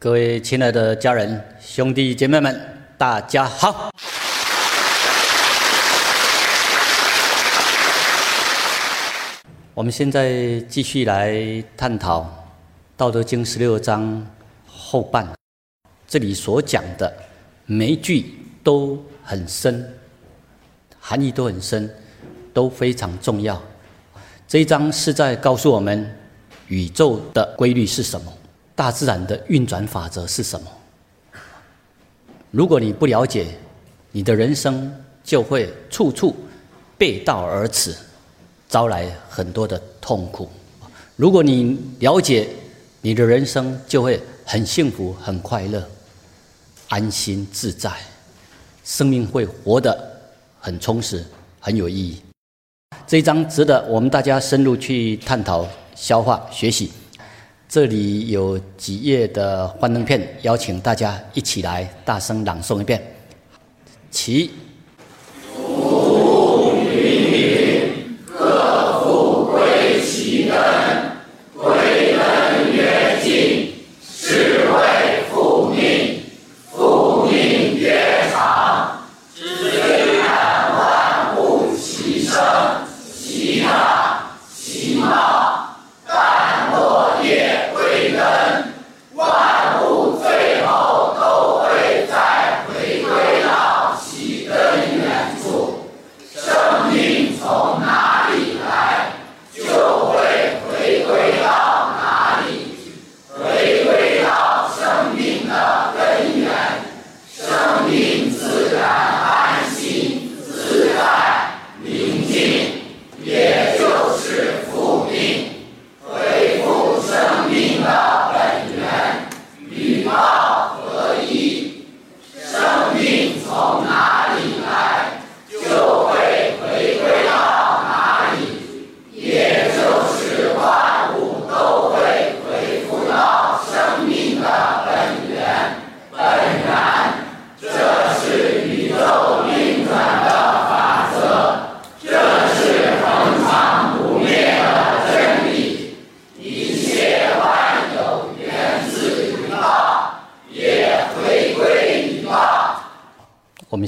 各位亲爱的家人、兄弟姐妹们，大家好！我们现在继续来探讨《道德经》十六章后半，这里所讲的每一句都很深，含义都很深，都非常重要。这一章是在告诉我们宇宙的规律是什么，大自然的运转法则是什么。如果你不了解，你的人生就会处处背道而驰。招来很多的痛苦。如果你了解，你的人生就会很幸福、很快乐、安心自在，生命会活得很充实、很有意义。这一章值得我们大家深入去探讨、消化、学习。这里有几页的幻灯片，邀请大家一起来大声朗诵一遍。起。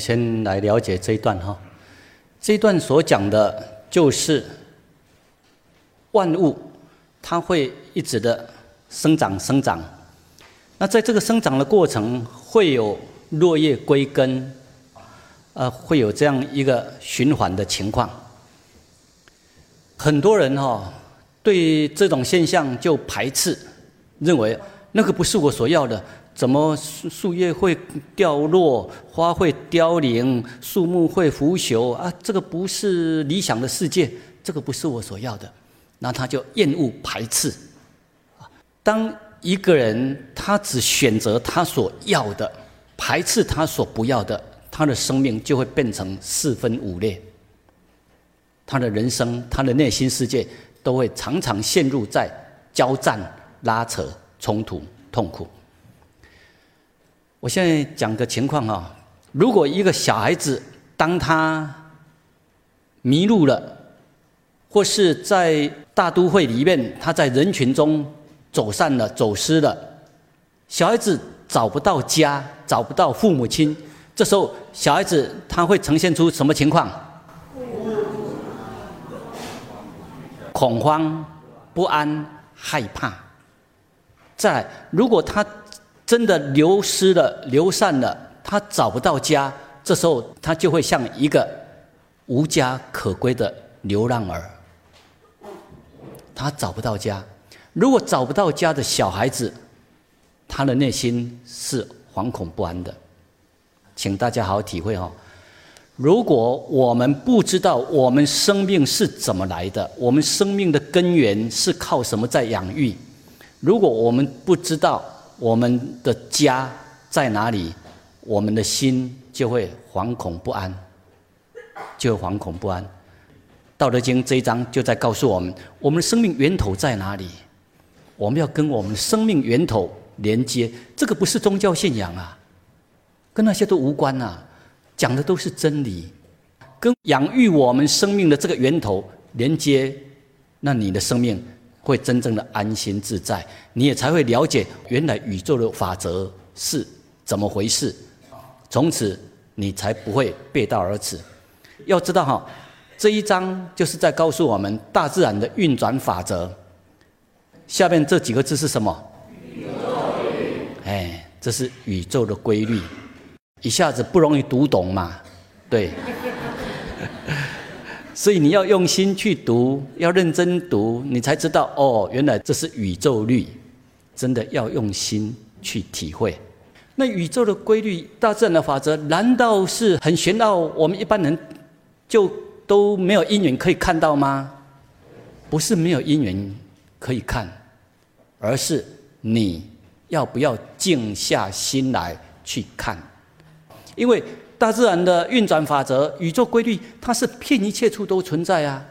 先了解这一段哈，这一段所讲的就是万物，它会一直的生长生长。那在这个生长的过程，会有落叶归根，呃，会有这样一个循环的情况。很多人哈对这种现象就排斥，认为那个不是我所要的。怎么树树叶会掉落，花会凋零，树木会腐朽啊？这个不是理想的世界，这个不是我所要的，那他就厌恶排斥。当一个人他只选择他所要的，排斥他所不要的，他的生命就会变成四分五裂。他的人生，他的内心世界都会常常陷入在交战、拉扯、冲突、痛苦。我现在讲个情况啊，如果一个小孩子当他迷路了，或是在大都会里面，他在人群中走散了、走失了，小孩子找不到家，找不到父母亲，这时候小孩子他会呈现出什么情况？恐慌、不安、害怕。再，如果他。真的流失了、流散了，他找不到家，这时候他就会像一个无家可归的流浪儿。他找不到家，如果找不到家的小孩子，他的内心是惶恐不安的。请大家好好体会哦。如果我们不知道我们生命是怎么来的，我们生命的根源是靠什么在养育？如果我们不知道，我们的家在哪里，我们的心就会惶恐不安，就会惶恐不安。道德经这一章就在告诉我们，我们的生命源头在哪里？我们要跟我们的生命源头连接。这个不是宗教信仰啊，跟那些都无关啊，讲的都是真理。跟养育我们生命的这个源头连接，那你的生命会真正的安心自在，你也才会了解原来宇宙的法则是怎么回事。从此你才不会背道而驰。要知道哈，这一章就是在告诉我们大自然的运转法则。下面这几个字是什么？宇宙。哎，这是宇宙的规律，一下子不容易读懂嘛？对。所以你要用心去读，要认真读，你才知道哦，原来这是宇宙律，真的要用心去体会。那宇宙的规律、大自然的法则，难道是很玄奥？我们一般人就都没有因缘可以看到吗？不是没有因缘可以看，而是你要不要静下心来去看，因为。大自然的运转法则、宇宙规律，它是遍一切处都存在啊。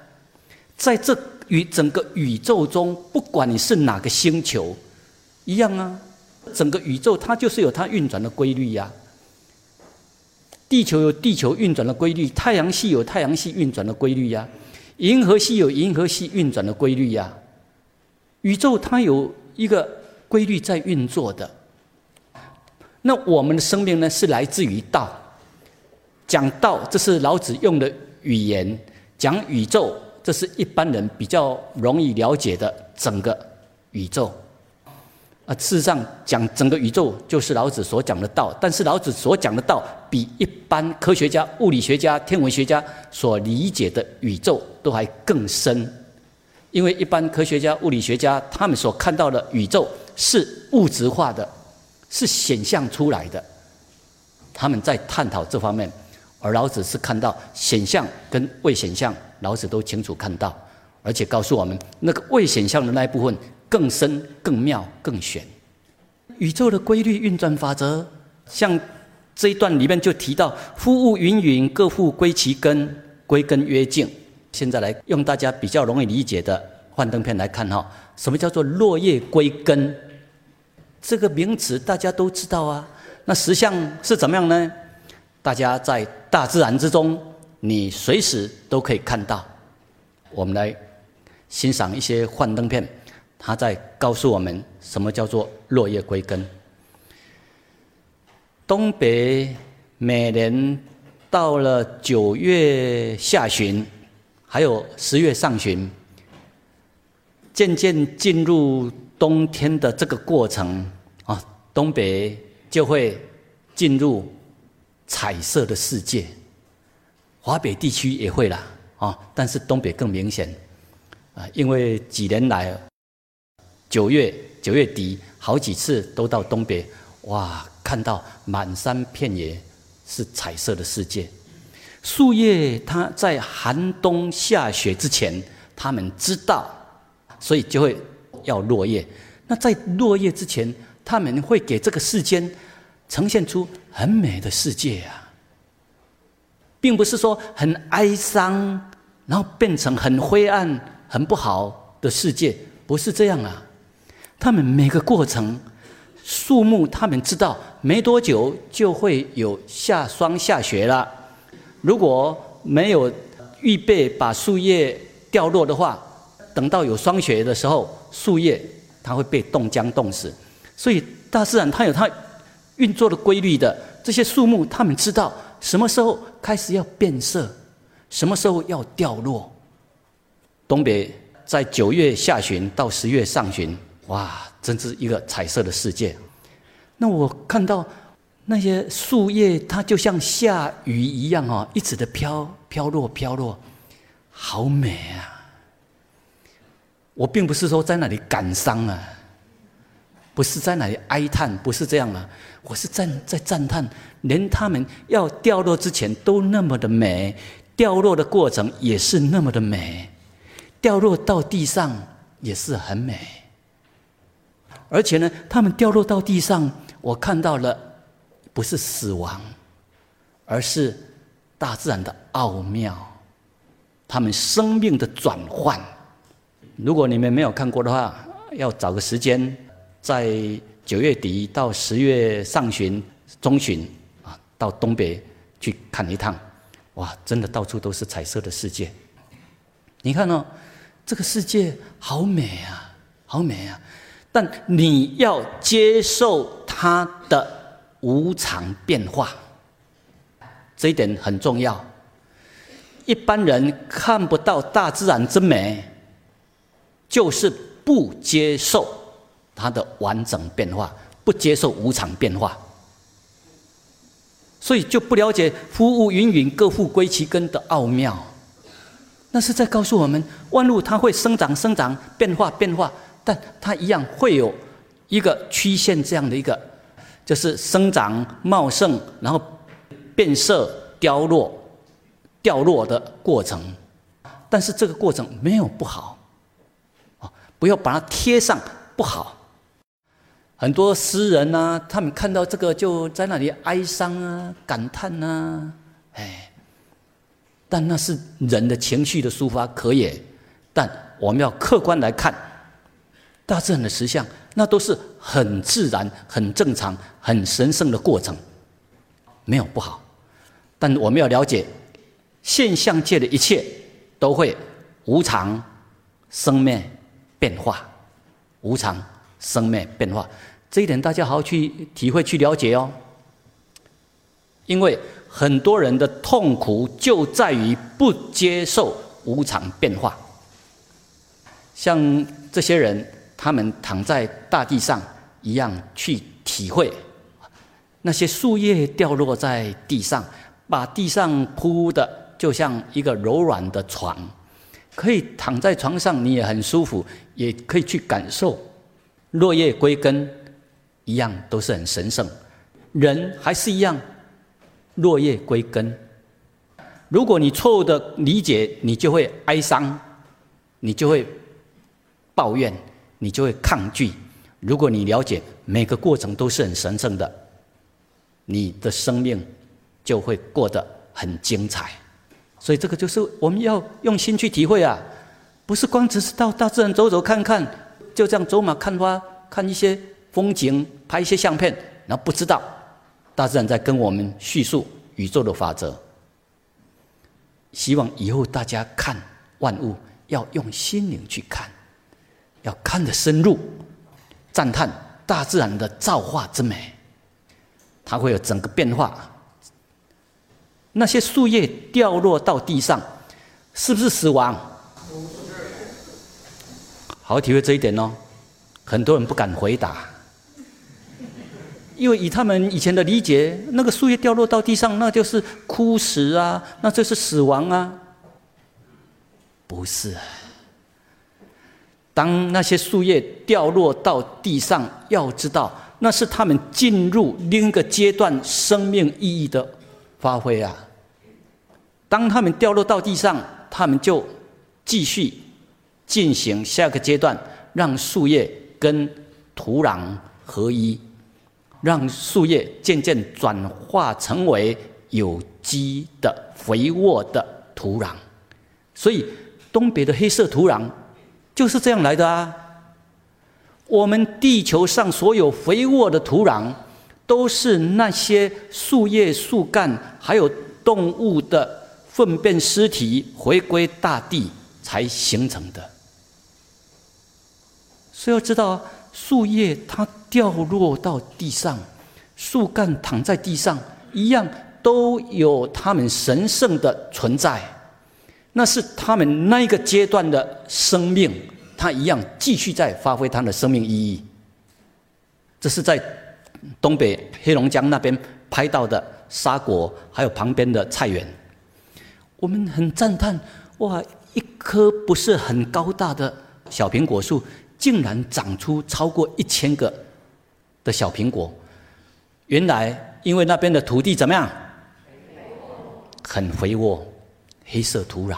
在这宇整个宇宙中，不管你是哪个星球，一样啊。整个宇宙它就是有它运转的规律呀。地球有地球运转的规律，太阳系有太阳系运转的规律呀，银河系有银河系运转的规律呀。宇宙它有一个规律在运作的。那我们的生命呢，是来自于道。讲道，这是老子用的语言；讲宇宙，这是一般人比较容易了解的整个宇宙。啊，事实上讲整个宇宙就是老子所讲的道，但是老子所讲的道比一般科学家、物理学家、天文学家所理解的宇宙都还更深，因为一般科学家、物理学家他们所看到的宇宙是物质化的，是显象出来的，他们在探讨这方面。而老子是看到显象跟未显象，老子都清楚看到，而且告诉我们，那个未显象的那一部分更深、更妙、更玄。宇宙的规律运转法则，像这一段里面就提到：“夫物芸芸，各复归其根，归根曰静。”现在来用大家比较容易理解的幻灯片来看哈，什么叫做落叶归根？这个名词大家都知道啊。那实相是怎么样呢？大家在。大自然之中，你随时都可以看到。我们来欣赏一些幻灯片，它在告诉我们什么叫做落叶归根。东北每年到了九月下旬，还有十月上旬，渐渐进入冬天的这个过程啊，东北就会进入。彩色的世界，华北地区也会啦，啊，但是东北更明显，啊，因为几年来，九月九月底好几次都到东北，哇，看到满山遍野是彩色的世界。树叶它在寒冬下雪之前，他们知道，所以就会要落叶。那在落叶之前，他们会给这个世间。呈现出很美的世界啊，并不是说很哀伤，然后变成很灰暗、很不好的世界，不是这样啊。他们每个过程，树木他们知道，没多久就会有下霜下雪了。如果没有预备把树叶掉落的话，等到有霜雪的时候，树叶它会被冻僵冻死。所以大自然它有它。运作的规律的这些树木，他们知道什么时候开始要变色，什么时候要掉落。东北在九月下旬到十月上旬，哇，真是一个彩色的世界。那我看到那些树叶，它就像下雨一样哦，一直的飘飘落飘落，好美啊！我并不是说在那里感伤啊。不是在那里哀叹，不是这样了！我是在在赞叹，连他们要掉落之前都那么的美，掉落的过程也是那么的美，掉落到地上也是很美。而且呢，他们掉落到地上，我看到了不是死亡，而是大自然的奥妙，他们生命的转换。如果你们没有看过的话，要找个时间。在九月底到十月上旬、中旬啊，到东北去看一趟，哇，真的到处都是彩色的世界。你看哦，这个世界好美啊，好美啊！但你要接受它的无常变化，这一点很重要。一般人看不到大自然之美，就是不接受它的完整变化，不接受无常变化，所以就不了解“夫物云云，各复归其根”的奥妙。那是在告诉我们，万物它会生长、生长、变化、变化，但它一样会有一个曲线这样的一个，就是生长茂盛，然后变色、凋落、掉落的过程。但是这个过程没有不好，啊，不要把它贴上不好。很多诗人呐，他们看到这个就在那里哀伤啊、感叹呐，哎。但那是人的情绪的抒发，可也。但我们要客观来看，大自然的实相，那都是很自然、很正常、很神圣的过程，没有不好。但我们要了解，现象界的一切都会无常、生灭、变化，无常、生灭、变化，这一点大家好好去体会、去了解哦。因为。很多人的痛苦就在于不接受无常变化。像这些人，他们躺在大地上一样去体会那些树叶掉落在地上，把地上铺的就像一个柔软的床，可以躺在床上，你也很舒服，也可以去感受落叶归根，一样都是很神圣。人还是一样。落叶归根。如果你错误的理解，你就会哀伤，你就会抱怨，你就会抗拒。如果你了解每个过程都是很神圣的，你的生命就会过得很精彩。所以这个就是我们要用心去体会啊，不是光只是到大自然走走看看，就这样走马看花，看一些风景，拍一些相片，然后不知道。大自然在跟我们叙述宇宙的法则，希望以后大家看万物要用心灵去看，要看得深入，赞叹大自然的造化之美，它会有整个变化。那些树叶掉落到地上，是不是死亡？好好体会这一点哦，很多人不敢回答。因为以他们以前的理解，那个树叶掉落到地上，那就是枯死啊，那就是死亡啊。不是，当那些树叶掉落到地上，要知道那是他们进入另一个阶段生命意义的发挥啊。当他们掉落到地上，他们就继续进行下个阶段，让树叶跟土壤合一。让树叶渐渐转化成为有机的肥沃的土壤，所以东北的黑色土壤就是这样来的啊。我们地球上所有肥沃的土壤，都是那些树叶、树干还有动物的粪便尸体回归大地才形成的。所以要知道。树叶它掉落到地上，树干躺在地上，一样都有它们神圣的存在。那是他们那一个阶段的生命，它一样继续在发挥它的生命意义。这是在东北黑龙江那边拍到的沙果，还有旁边的菜园。我们很赞叹，哇，一棵不是很高大的小苹果树。竟然长出超过一千个的小苹果，原来因为那边的土地怎么样？很肥沃，黑色土壤。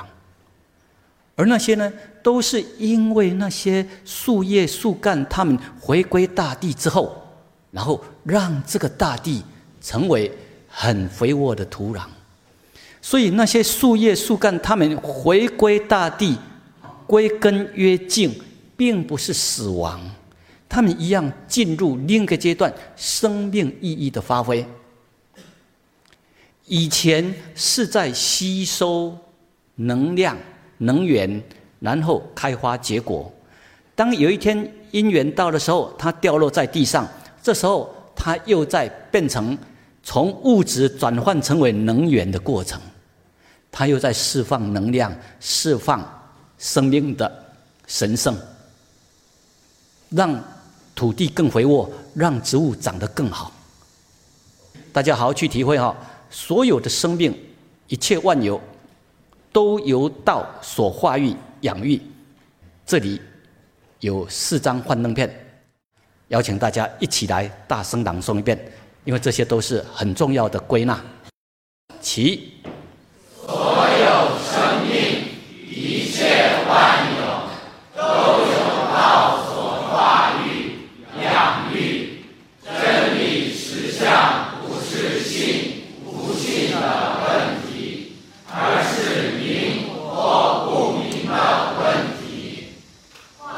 而那些呢，都是因为那些树叶、树干，它们回归大地之后，然后让这个大地成为很肥沃的土壤。所以那些树叶、树干，它们回归大地，归根约净。并不是死亡，他们一样进入另一个阶段，生命意义的发挥。以前是在吸收能量、能源，然后开花结果。当有一天因缘到的时候，它掉落在地上，这时候它又在变成从物质转换成为能源的过程，它又在释放能量，释放生命的神圣，让土地更肥沃，让植物长得更好。大家好好去体会哈，所有的生命，一切万有，都由道所化育养育。这里。有四张幻灯片，邀请大家一起来大声朗诵一遍，因为这些都是很重要的归纳。其所有生命，一切万有，都有道所化育、养育。真理实相不是信不信的问题，而是明或不明的问题。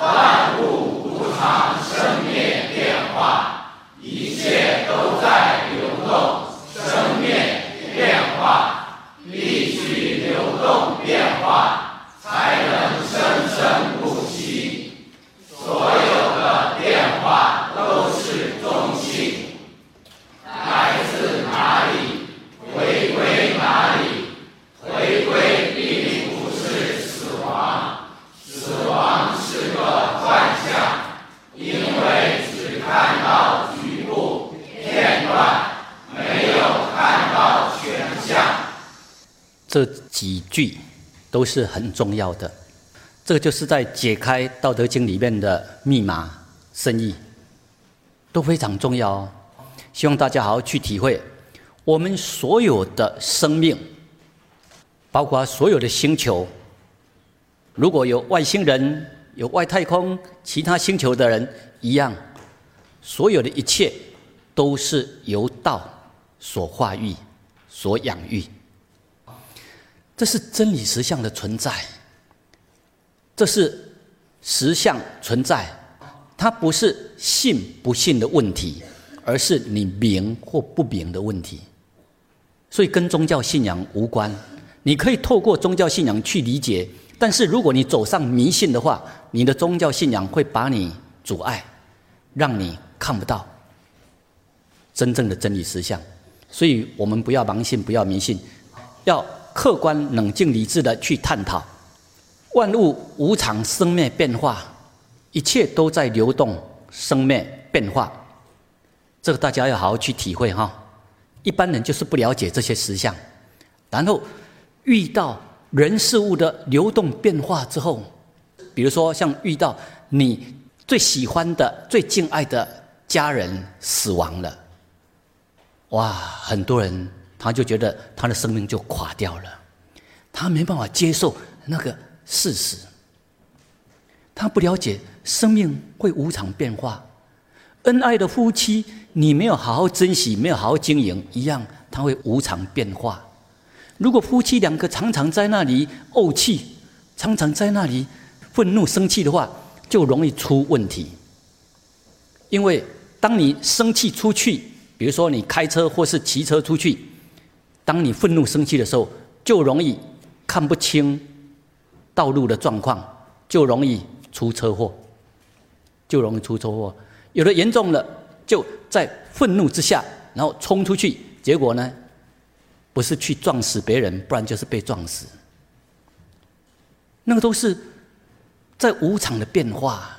万物无常，生灭变化，一切都在流动，生灭变化，必须流动变化，才能生生不息。所有的变化都是中性，来自哪里，回归哪里，回归并不是死亡，死亡。是个幻象，因为只看到局部片段，没有看到全相。这几句都是很重要的，这个就是在解开《道德经》里面的密码深意，都非常重要哦。希望大家好好去体会，我们所有的生命，包括所有的星球，如果有外星人。有外太空、其他星球的人一样，所有的一切都是由道所化育、所养育。这是真理实相的存在，这是实相存在，它不是信不信的问题，而是你明或不明的问题。所以跟宗教信仰无关，你可以透过宗教信仰去理解。但是如果你走上迷信的话，你的宗教信仰会把你阻碍，让你看不到真正的真理实相。所以我们不要盲信，不要迷信，要客观、冷静、理智的去探讨。万物无常，生灭变化，一切都在流动，生灭变化。这个大家要好好去体会哈。一般人就是不了解这些实相，然后遇到。人事物的流动变化之后，比如说像遇到你最喜欢的、最敬爱的家人死亡了，哇，很多人他就觉得他的生命就垮掉了，他没办法接受那个事实，他不了解生命会无常变化，恩爱的夫妻你没有好好珍惜，没有好好经营，一样他会无常变化。如果夫妻两个常常在那里怄气，常常在那里愤怒生气的话，就容易出问题。因为当你生气出去，比如说你开车或是骑车出去，当你愤怒生气的时候，就容易看不清道路的状况，就容易出车祸，就容易出车祸。有的严重了，就在愤怒之下，然后冲出去，结果呢？不是去撞死别人，不然就是被撞死。那个都是在无常的变化，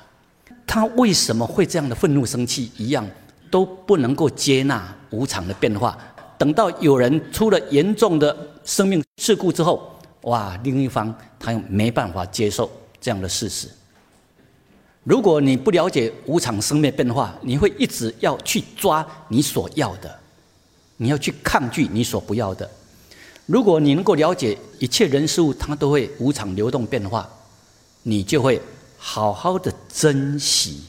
他为什么会这样的愤怒生气？一样都不能够接纳无常的变化。等到有人出了严重的生命事故之后，哇，另一方他又没办法接受这样的事实。如果你不了解无常生灭变化，你会一直要去抓你所要的。你要去抗拒你所不要的。如果你能够了解一切人事物，它都会无常流动变化，你就会好好的珍惜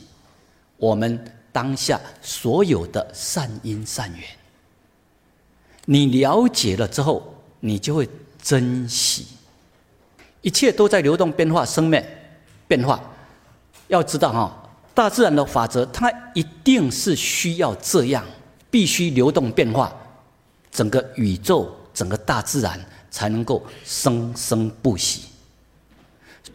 我们当下所有的善因善缘。你了解了之后，你就会珍惜一切都在流动变化、生灭变化。要知道哈，大自然的法则，它一定是需要这样。必须流动变化，整个宇宙、整个大自然才能够生生不息。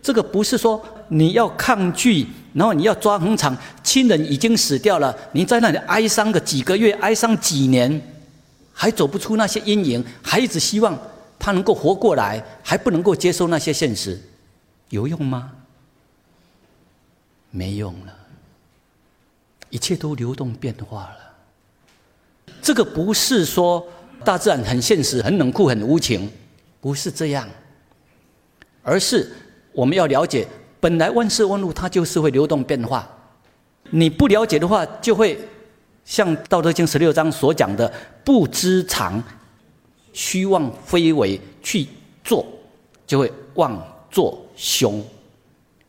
这个不是说你要抗拒，然后你要抓很长，亲人已经死掉了，你在那里哀伤个几个月，哀伤几年，还走不出那些阴影，还一直希望他能够活过来，还不能够接受那些现实，有用吗？没用了，一切都流动变化了。这个不是说大自然很现实、很冷酷、很无情，不是这样，而是我们要了解，本来万事万物它就是会流动变化。你不了解的话，就会像《道德经》十六章所讲的“不知常，虚妄非为”去做，就会妄作凶。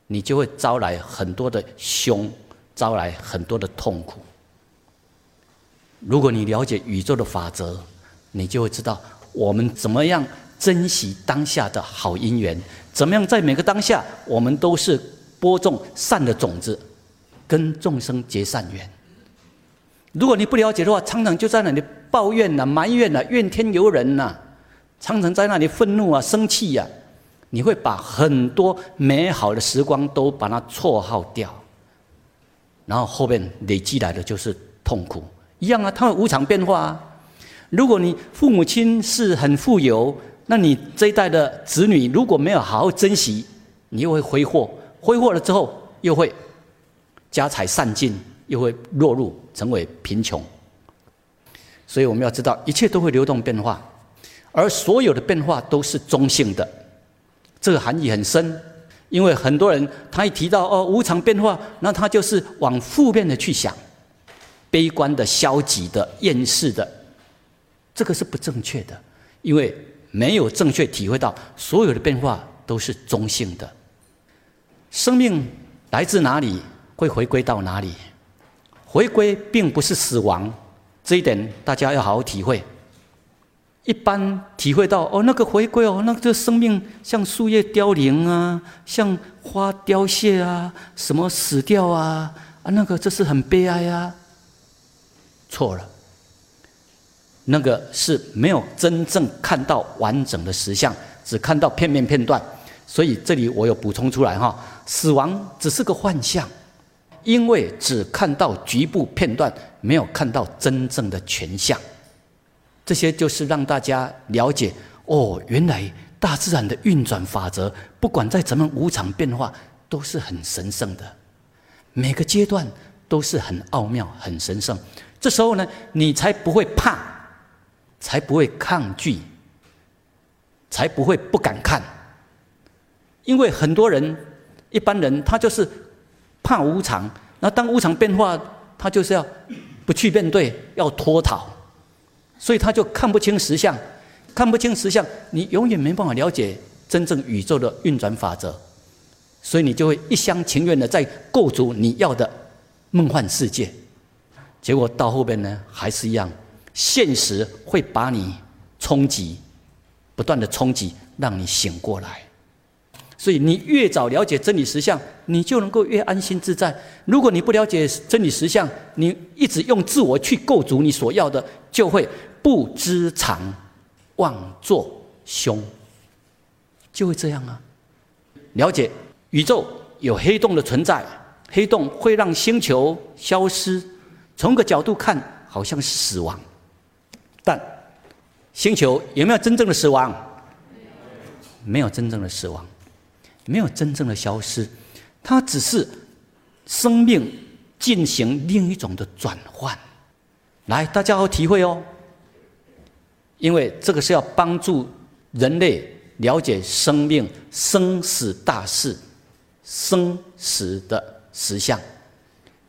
你就会招来很多的凶，招来很多的痛苦。如果你了解宇宙的法则，你就会知道我们怎么样珍惜当下的好姻缘，怎么样在每个当下，我们都是播种善的种子，跟众生结善缘。如果你不了解的话，常常就在那里抱怨呐、埋怨呐、怨天尤人呐，常常在那里愤怒啊、生气呀。你会把很多美好的时光都把它错耗掉，然后后面累积来的就是痛苦。一样啊，它会无常变化啊。如果你父母亲是很富有，那你这一代的子女如果没有好好珍惜，你又会挥霍，挥霍了之后又会家财散尽，又会落入成为贫穷。所以我们要知道，一切都会流动变化，而所有的变化都是中性的。这个含义很深，因为很多人他一提到哦无常变化，那他就是往负面的去想，悲观的、消极的、厌世的，这个是不正确的，因为没有正确体会到所有的变化都是中性的。生命来自哪里，会回归到哪里？回归并不是死亡，这一点大家要好好体会。一般体会到哦，那个回归哦，那个生命像树叶凋零啊，像花凋谢啊，什么死掉啊啊，那个这是很悲哀啊。错了，那个是没有真正看到完整的实相，只看到片面片段。所以这里我有补充出来哈，死亡只是个幻象，因为只看到局部片段，没有看到真正的全相。这些就是让大家了解哦，原来大自然的运转法则，不管在怎么无常变化，都是很神圣的。每个阶段都是很奥妙、很神圣。这时候呢，你才不会怕，才不会抗拒，才不会不敢看。因为很多人、一般人，他就是怕无常。那当无常变化，他就是要不去面对，要脱逃。所以他就看不清实相，看不清实相，你永远没办法了解真正宇宙的运转法则，所以你就会一厢情愿的在构筑你要的梦幻世界，结果到后边呢还是一样，现实会把你冲击，不断的冲击，让你醒过来。所以你越早了解真理实相，你就能够越安心自在。如果你不了解真理实相，你一直用自我去构筑你所要的，就会。不知常，妄作凶，就会这样啊。了解宇宙有黑洞的存在，黑洞会让星球消失。从个角度看，好像是死亡，但星球有没有真正的死亡？没有真正的死亡，没有真正的消失，它只是生命进行另一种的转换。来，大家好体会哦。因为这个是要帮助人类了解生命生死大事、生死的实相。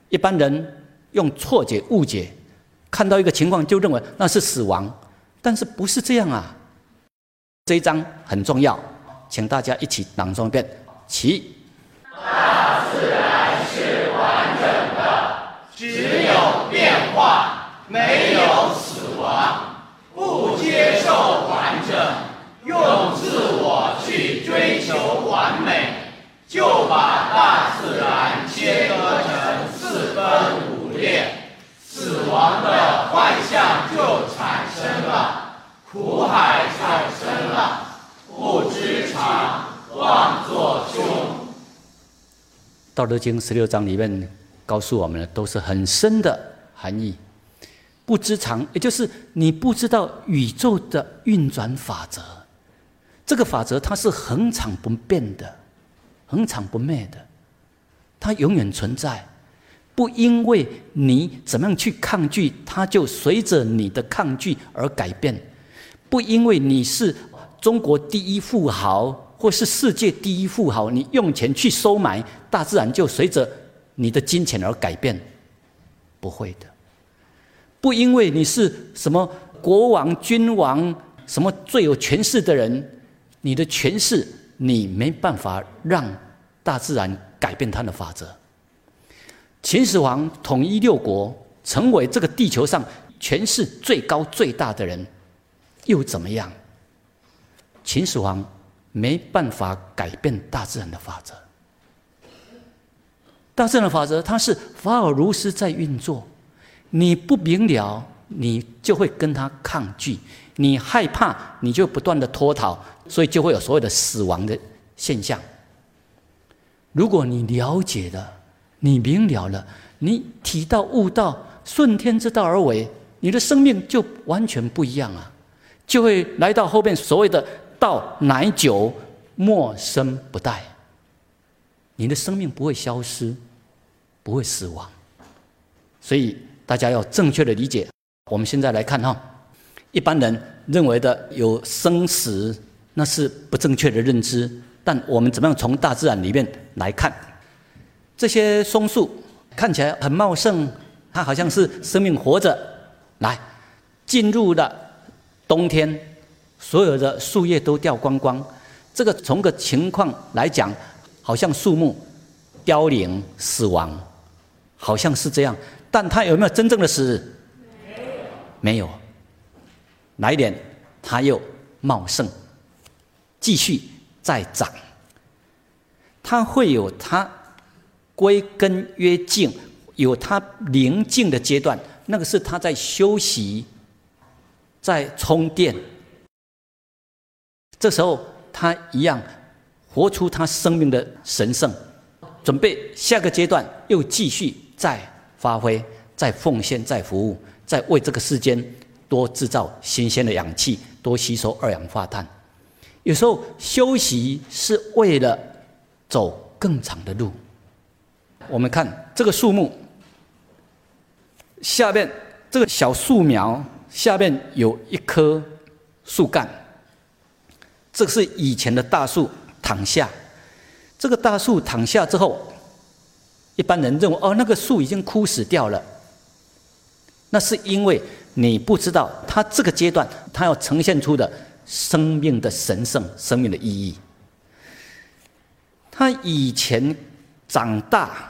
一般人用错解、误解，看到一个情况就认为那是死亡，但是不是这样啊？这一章很重要，请大家一起朗诵一遍。起。大自然是完整的，只有变化，没有死亡。不接受完整，用自我去追求完美，就把大自然切割成四分五裂，死亡的幻象就产生了，苦海产生了，不知常，妄作凶。道德经十六章里面告诉我们的都是很深的含义。不知常，也就是你不知道宇宙的运转法则。这个法则它是恒常不变的，恒常不灭的，它永远存在。不因为你怎么样去抗拒，它就随着你的抗拒而改变；不因为你是中国第一富豪，或是世界第一富豪，你用钱去收买，大自然就随着你的金钱而改变。不会的。不因为你是什么国王、君王，什么最有权势的人，你的权势你没办法让大自然改变它的法则。秦始皇统一六国，成为这个地球上权势最高最大的人，又怎么样？秦始皇没办法改变大自然的法则。大自然的法则，它是法尔如斯在运作。你不明了，你就会跟他抗拒；你害怕，你就不断的脱逃，所以就会有所谓的死亡的现象。如果你了解了，你明了了，你体道悟道，顺天之道而为，你的生命就完全不一样啊！就会来到后面所谓的“道乃久，莫生不殆”。你的生命不会消失，不会死亡。所以大家要正确的理解。我们现在来看哈，一般人认为的有生死，那是不正确的认知。但我们怎么样从大自然里面来看？这些松树看起来很茂盛，它好像是生命活着。来，进入了冬天，所有的树叶都掉光光。这个从个情况来讲，好像树木凋零死亡，好像是这样。但它有没有真正的死？没有。没有。哪一点？它又茂盛，继续再长。它会有它。归根约静，有它宁静的阶段，那个是它在休息，在充电。这时候他一样活出他生命的神圣，准备下个阶段又继续再发挥、再奉献、再服务，再为这个世间多制造新鲜的氧气，多吸收二氧化碳。有时候休息是为了走更长的路。我们看这个树木下面这个小树苗下面有一棵树干，这是以前的大树躺下。这个大树躺下之后，一般人认为哦，那个树已经枯死掉了。那是因为你不知道它这个阶段它要呈现出的生命的神圣、生命的意义。它以前长大。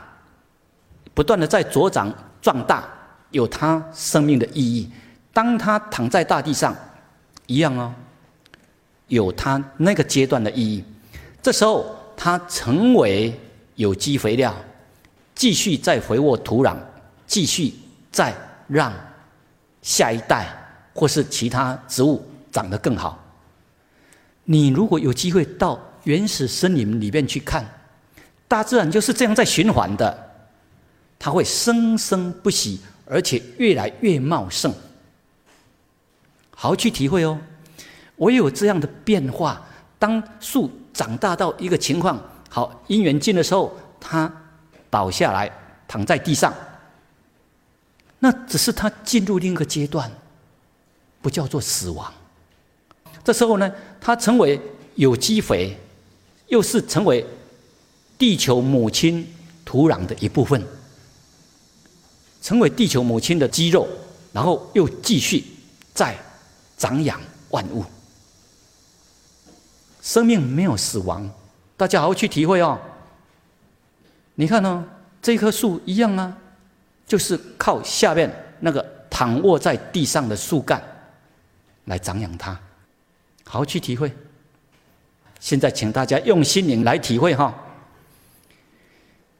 不断的在茁长壮大，有它生命的意义。当它躺在大地上，一样哦，有它那个阶段的意义。这时候，它成为有机肥料，继续再肥沃土壤，继续再让下一代或是其他植物长得更好。你如果有机会到原始森林里面去看，大自然就是这样在循环的。它会生生不息，而且越来越茂盛。好好去体会哦。我有这样的变化，当树长大到一个情况，好因缘尽的时候，它倒下来，躺在地上。那只是它进入另一个阶段，不叫做死亡。这时候呢，它成为有机肥，又是成为地球母亲土壤的一部分。成为地球母亲的肌肉，然后又继续再长养万物。生命没有死亡，大家好好去体会哦。你看呢，这棵树一样啊，就是靠下面那个躺卧在地上的树干来长养它。好好去体会。现在，请大家用心灵来体会哈。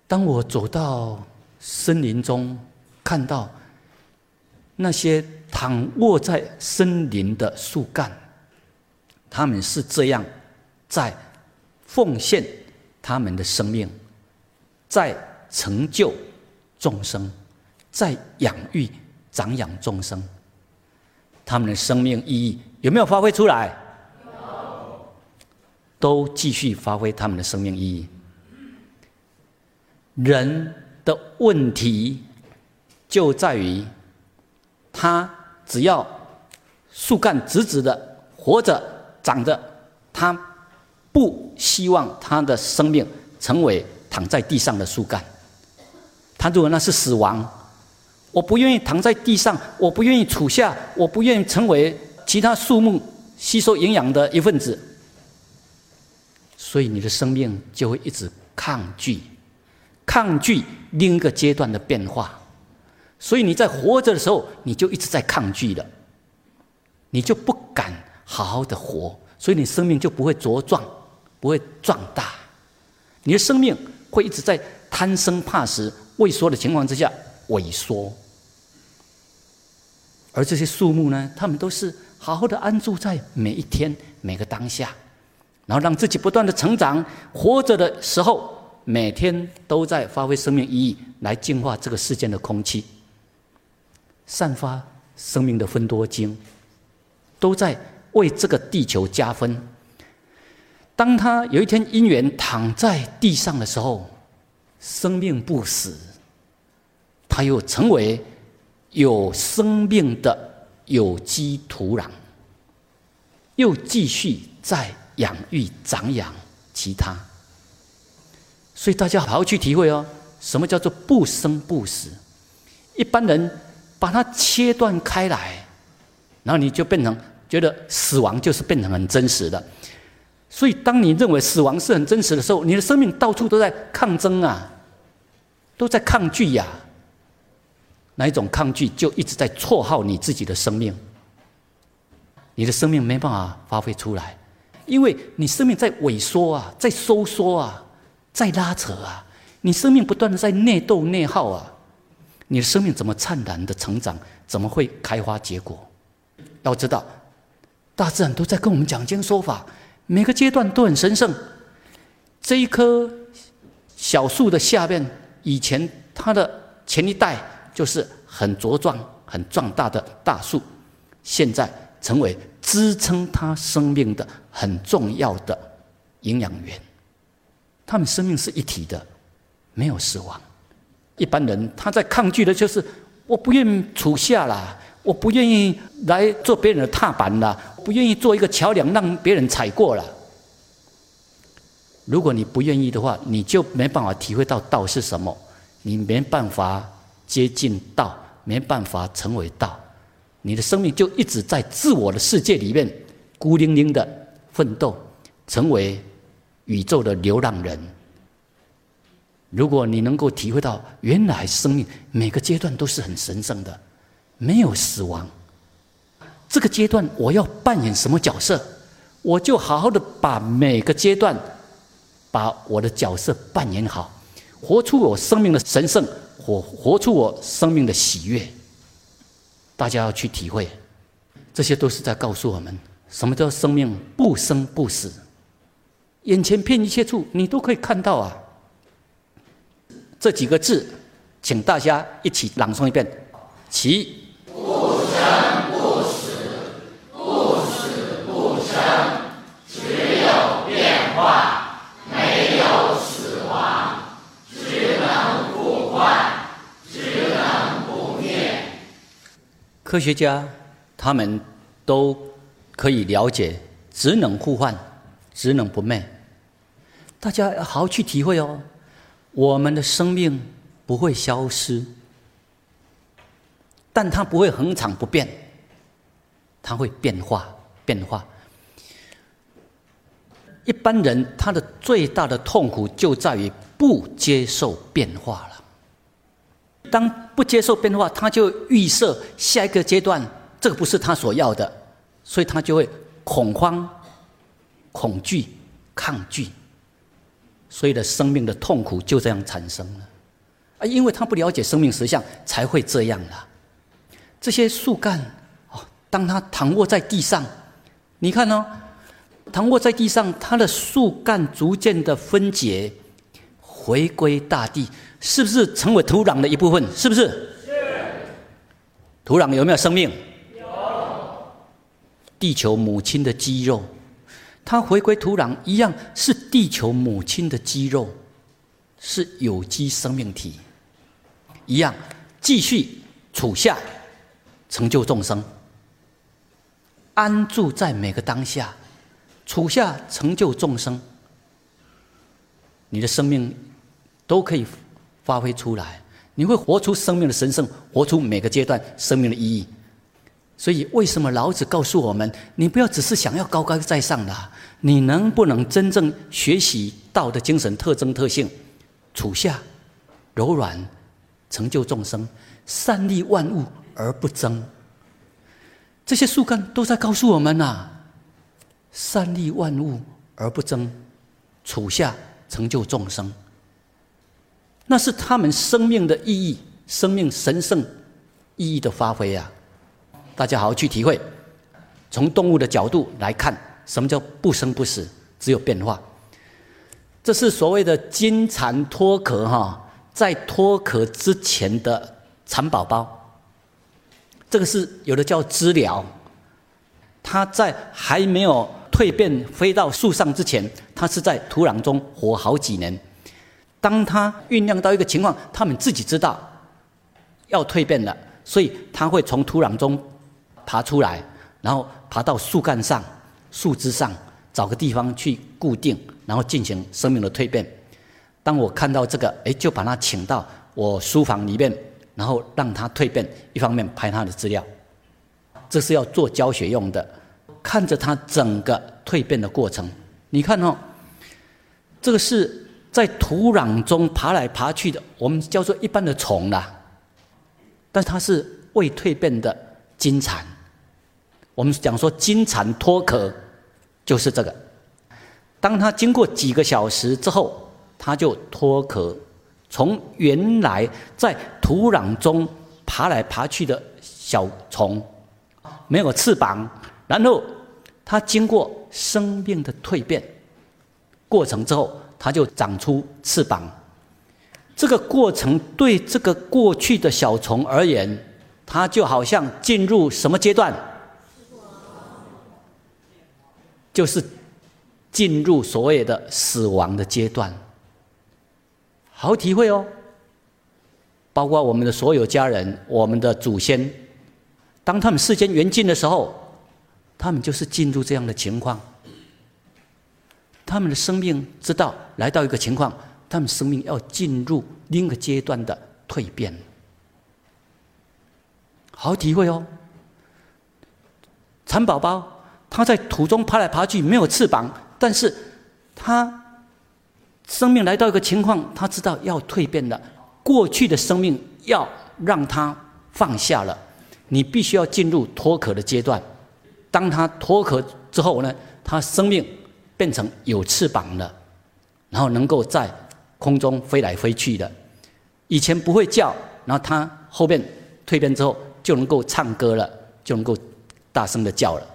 当我走到森林中。看到那些躺卧在森林的树干，他们是这样在奉献他们的生命，在成就众生，在养育、长养众生。他们的生命意义有没有发挥出来？都继续发挥他们的生命意义。人的问题就在于，他只要树干直直的活着长着，他不希望他的生命成为躺在地上的树干。他如果那是死亡，我不愿意躺在地上，我不愿意处下，我不愿意成为其他树木吸收营养的一份子，所以你的生命就会一直抗拒。抗拒另一个阶段的变化，所以你在活着的时候，你就一直在抗拒了，你就不敢好好的活，所以你生命就不会茁壮，不会壮大，你的生命会一直在贪生怕死、畏缩的情况之下萎缩。而这些树木呢，他们都是好好的安住在每一天每个当下，然后让自己不断的成长，活着的时候。每天都在发挥生命意义，来净化这个世间的空气，散发生命的分多精，都在为这个地球加分。当他有一天因缘躺在地上的时候，生命不死，他又成为有生命的有机土壤，又继续在养育长养其他。所以大家好好去体会哦，什么叫做不生不死？一般人把它切断开来，然后你就变成觉得死亡就是变成很真实的。所以当你认为死亡是很真实的时候，你的生命到处都在抗争啊，都在抗拒呀。哪一种抗拒就一直在错耗你自己的生命，你的生命没办法发挥出来，因为你生命在萎缩啊，在收缩啊。在拉扯啊！你生命不断的在内斗内耗啊！你的生命怎么灿烂的成长？怎么会开花结果？要知道，大自然都在跟我们讲经说法，每个阶段都很神圣。这一棵小树的下面，以前它的前一代就是很茁壮、很壮大的大树，现在成为支撑它生命的很重要的营养源。他们生命是一体的，没有死亡。一般人他在抗拒的就是我不愿意处下啦，我不愿意来做别人的踏板啦，不愿意做一个桥梁让别人踩过了。如果你不愿意的话，你就没办法体会到道是什么，你没办法接近道，没办法成为道，你的生命就一直在自我的世界里面孤零零的奋斗，成为。宇宙的流浪人，如果你能够体会到，原来生命每个阶段都是很神圣的，没有死亡。这个阶段我要扮演什么角色，我就好好的把每个阶段，把我的角色扮演好，活出我生命的神圣，活活出我生命的喜悦。大家要去体会，这些都是在告诉我们，什么叫生命不生不死。眼前遍一切处，你都可以看到啊！这几个字，请大家一起朗诵一遍：其不生不死，不死不生，只有变化，没有死亡，只能不换，只能不灭。科学家他们都可以了解，只能互换，只能不灭。大家要好好去体会哦，我们的生命不会消失，但它不会恒常不变，它会变化变化。一般人他的最大的痛苦就在于不接受变化了。当不接受变化，他就预设下一个阶段，这个不是他所要的，所以他就会恐慌、恐惧、抗拒。所以的生命的痛苦就这样产生了，啊，因为他不了解生命实相，才会这样的。这些树干，哦，当它躺卧在地上，你看哦，躺卧在地上，它的树干逐渐的分解，回归大地，是不是成为土壤的一部分？是不是？是。土壤有没有生命？有。地球母亲的肌肉，它回归土壤一样是地球母亲的肌肉，是有机生命体，一样继续处下，成就众生，安住在每个当下，处下成就众生。你的生命都可以发挥出来，你会活出生命的神圣，活出每个阶段生命的意义。所以，为什么老子告诉我们，你不要只是想要高高在上的，你能不能真正学习道的精神特征特性，处下柔软，成就众生，善利万物而不争。这些树干都在告诉我们呐，善利万物而不争，处下。成就众生，那是他们生命的意义，生命神圣意义的发挥啊！大家好好去体会。从动物的角度来看，什么叫不生不死，只有变化？这是所谓的金蝉脱壳哈，在脱壳之前的蚕宝宝，这个是有的叫知了，它在还没有。蜕变飞到树上之前，它是在土壤中活好几年。当他酝酿到一个情况，他们自己知道要蜕变了，所以他会从土壤中爬出来，然后爬到树干上、树枝上，找个地方去固定，然后进行生命的蜕变。当我看到这个，哎，就把它请到我书房里面，然后让它蜕变。一方面拍它的资料，这是要做教学用的。看着它整个蜕变的过程，你看哦，这个是在土壤中爬来爬去的，我们叫做一般的虫啦。但它是未蜕变的金蝉，我们讲说金蝉脱壳，就是这个。当它经过几个小时之后，它就脱壳，从原来在土壤中爬来爬去的小虫，没有翅膀。然后，它经过生命的蜕变过程之后，它就长出翅膀。这个过程对这个过去的小虫而言，它就好像进入什么阶段？就是进入所谓的死亡的阶段。好体会哦。包括我们的所有家人，我们的祖先，当他们世间缘尽的时候。他们就是进入这样的情况，他们的生命知道来到一个情况，他们生命要进入另一个阶段的蜕变，好体会哦。蚕宝宝它在土中爬来爬去，没有翅膀，但是它生命来到一个情况，它知道要蜕变了，过去的生命要让它放下了，你必须要进入脱壳的阶段。当它脱壳之后呢，它生命变成有翅膀了，然后能够在空中飞来飞去的。以前不会叫，然后它后面蜕变之后就能够唱歌了，就能够大声的叫了。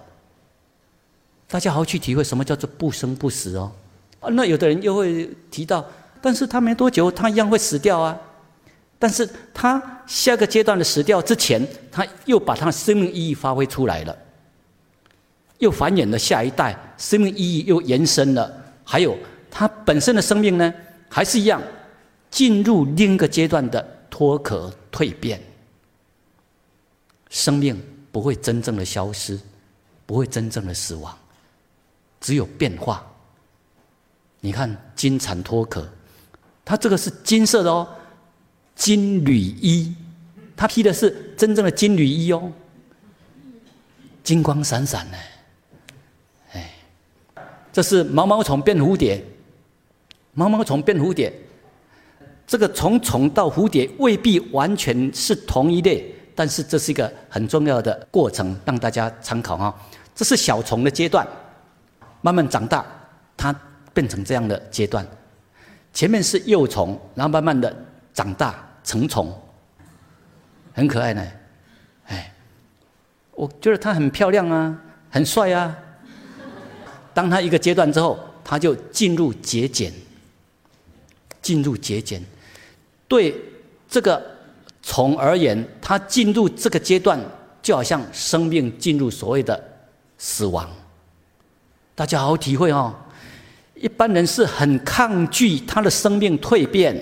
大家好好去体会什么叫做不生不死哦。啊，那有的人又会提到，但是他没多久他一样会死掉啊。但是他下个阶段的死掉之前，他又把他的生命意义发挥出来了。又繁衍了下一代，生命意义又延伸了。还有它本身的生命呢，还是一样，进入另一个阶段的脱壳蜕变。生命不会真正的消失，不会真正的死亡，只有变化。你看金蝉脱壳，它这个是金色的哦，金缕衣，它披的是真正的金缕衣哦，金光闪闪的。这是毛毛虫变蝴蝶，毛毛虫变蝴蝶，这个从虫到蝴蝶未必完全是同一类，但是这是一个很重要的过程，让大家参考哈。这是小虫的阶段，慢慢长大，它变成这样的阶段。前面是幼虫，然后慢慢的长大成虫，很可爱呢。哎，我觉得它很漂亮啊，很帅啊。当它一个阶段之后，它就进入节俭。进入节俭。对这个虫而言，它进入这个阶段，就好像生命进入所谓的死亡。大家好好体会哦。一般人是很抗拒他的生命蜕变，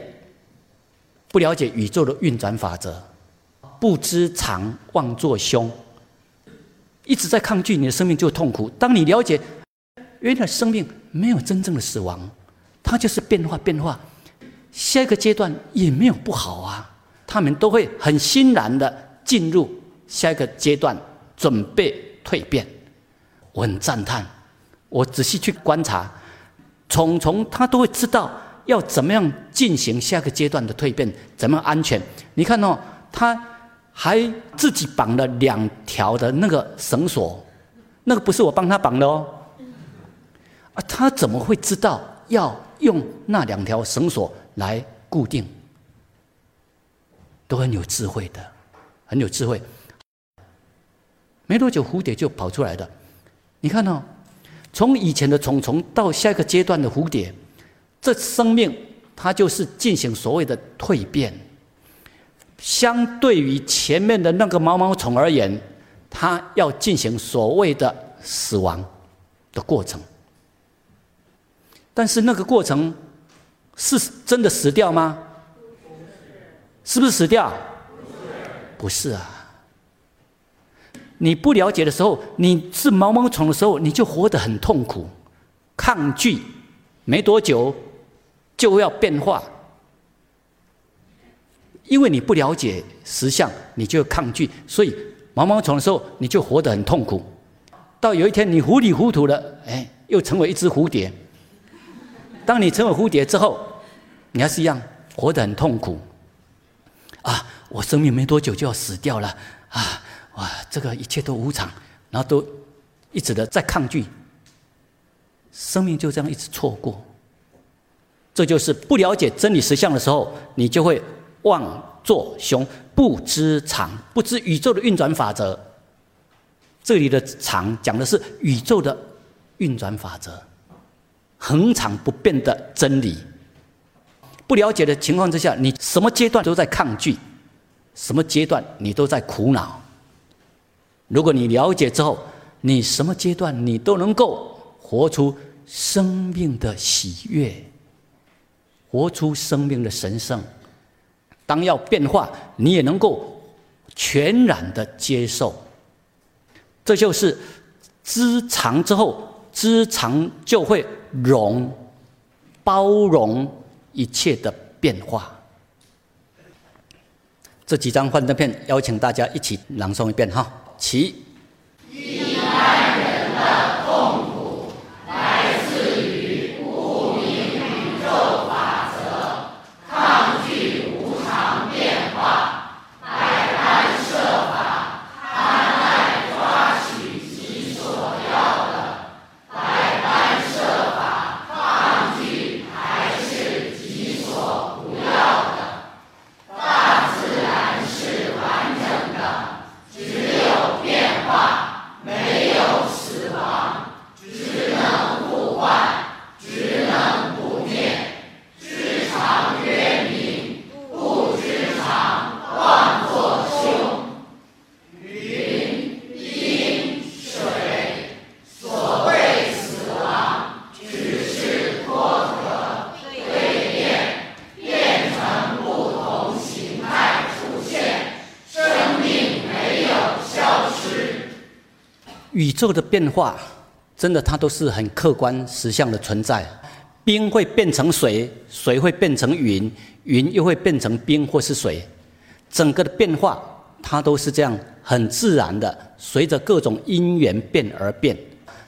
不了解宇宙的运转法则，不知常妄作凶，一直在抗拒你的生命就痛苦。当你了解，原来生命没有真正的死亡，它就是变化变化，下一个阶段也没有不好啊。他们都会很欣然的进入下一个阶段，准备蜕变。我很赞叹，我仔细去观察。虫虫它都会知道要怎么样进行下个阶段的蜕变，怎么安全？你看哦，它还自己绑了两条的那个绳索，那个不是我帮他绑的哦。啊，他怎么会知道要用那两条绳索来固定？都很有智慧的，很有智慧。没多久，蝴蝶就跑出来的，你看哦。从以前的虫虫到下一个阶段的蝴蝶，这生命它就是进行所谓的蜕变。相对于前面的那个毛毛虫而言，它要进行所谓的死亡的过程。但是那个过程是真的死掉吗？是不是死掉？不是啊。你不了解的时候，你是毛毛虫的时候，你就活得很痛苦，抗拒，没多久就要变化，因为你不了解实相，你就抗拒，所以毛毛虫的时候你就活得很痛苦。到有一天你糊里糊涂的，哎，又成为一只蝴蝶。当你成为蝴蝶之后，你还是一样活得很痛苦。啊，我生命没多久就要死掉了啊！哇，这个一切都无常，然后都一直的在抗拒，生命就这样一直错过。这就是不了解真理实相的时候，你就会妄作雄，不知常，不知宇宙的运转法则。这里的常讲的是宇宙的运转法则，恒常不变的真理。不了解的情况之下，你什么阶段都在抗拒，什么阶段你都在苦恼。如果你了解之后，你什么阶段你都能够活出生命的喜悦，活出生命的神圣。当要变化，你也能够全然的接受。这就是知常之后，知常就会容包容一切的变化。这几张幻灯片，邀请大家一起朗诵一遍哈。起一般人的痛苦来自于不明宇宙法则，抗拒无常变化，百般设法，贪爱抓取其所要的，百般设法抗拒排斥其所不要的。大自然是完整的，只。变化没有死亡，只能互换，只能不灭。知常曰明，不知常妄作凶。云、阴、水，所谓死亡，只是脱壳、蜕变，变成不同形态出现。生命没有消失。的变化，真的它都是很客观实相的存在。冰会变成水，水会变成云，云又会变成冰或是水。整个的变化，它都是这样很自然的，随着各种因缘变而变。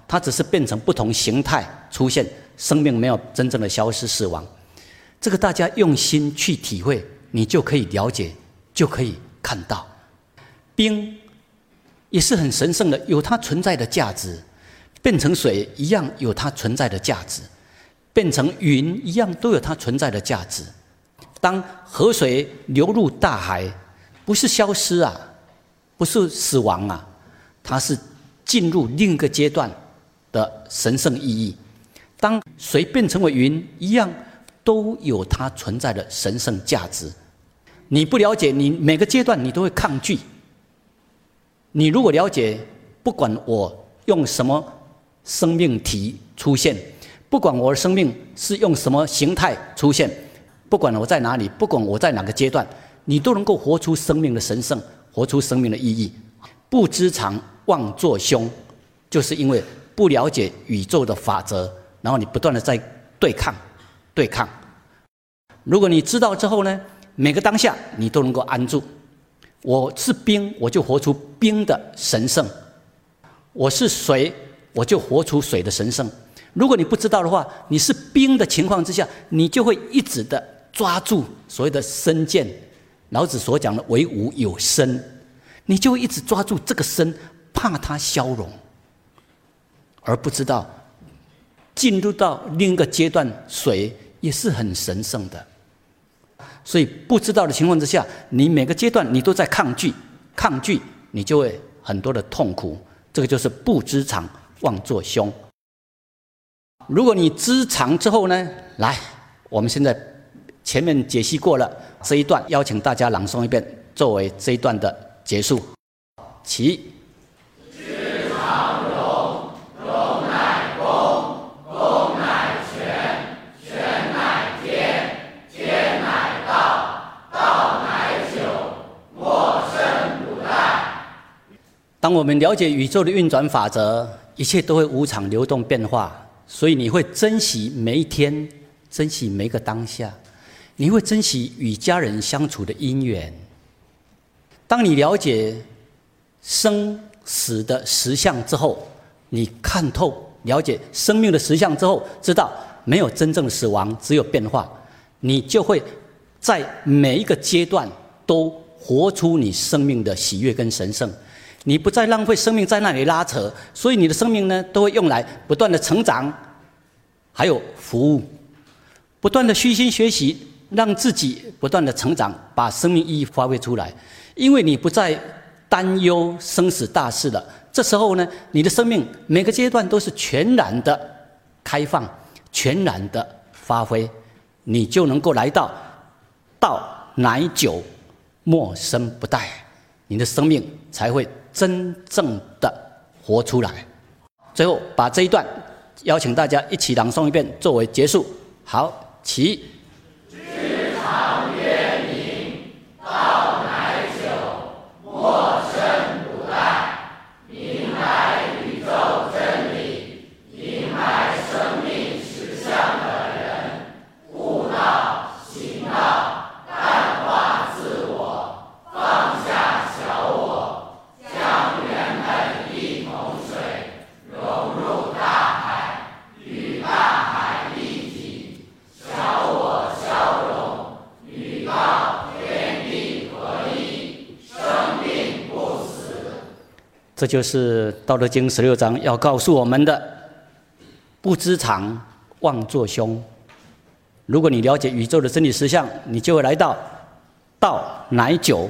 它只是变成不同形态出现，生命没有真正的消失死亡。这个大家用心去体会，你就可以了解，就可以。看到冰也是很神圣的，有它存在的价值；变成水一样有它存在的价值，变成云一样都有它存在的价值。当河水流入大海，不是消失啊，不是死亡啊，它是进入另一个阶段的神圣意义。当水变成为云一样，都有它存在的神圣价值。你不了解，你每个阶段你都会抗拒。你如果了解，不管我用什么生命体出现，不管我的生命是用什么形态出现，不管我在哪里，不管我在哪个阶段，你都能够活出生命的神圣，活出生命的意义。不知常妄作凶，就是因为不了解宇宙的法则，然后你不断的在对抗，对抗。如果你知道之后呢，每个当下你都能够安住。我是冰，我就活出冰的神圣；我是水，我就活出水的神圣。如果你不知道的话，你是冰的情况之下，你就会一直的抓住所谓的身见，老子所讲的唯吾有身，你就会一直抓住这个身，怕它消融，而不知道进入到另一个阶段，水也是很神圣的。所以不知道的情况之下，你每个阶段你都在抗拒，抗拒你就会很多的痛苦。这个就是不知常，妄作凶。如果你知常之后呢，来，我们现在前面解析过了这一段，邀请大家朗诵一遍，作为这一段的结束。起。当我们了解宇宙的运转法则，一切都会无常流动变化，所以你会珍惜每一天，珍惜每一个当下，你会珍惜与家人相处的因缘。当你了解生死的实相之后，你看透了解生命的实相之后，知道没有真正的死亡，只有变化，你就会在每一个阶段都活出你生命的喜悦跟神圣。你不再浪费生命在那里拉扯，所以你的生命呢，都会用来不断的成长，还有服务，不断的虚心学习，让自己不断的成长，把生命意义发挥出来。因为你不再担忧生死大事了，这时候呢，你的生命每个阶段都是全然的开放，全然的发挥，你就能够来到到乃久，莫生不殆，你的生命才会。真正的活出来。最后，把这一段邀请大家一起朗诵一遍，作为结束。好，起。这就是《道德经》十六章要告诉我们的：不知常，妄作凶。如果你了解宇宙的真理实相，你就会来到道乃久，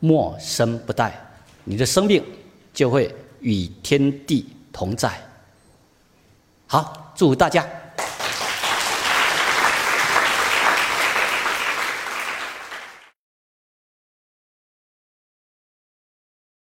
莫生不殆。你的生命就会与天地同在。好，祝大家。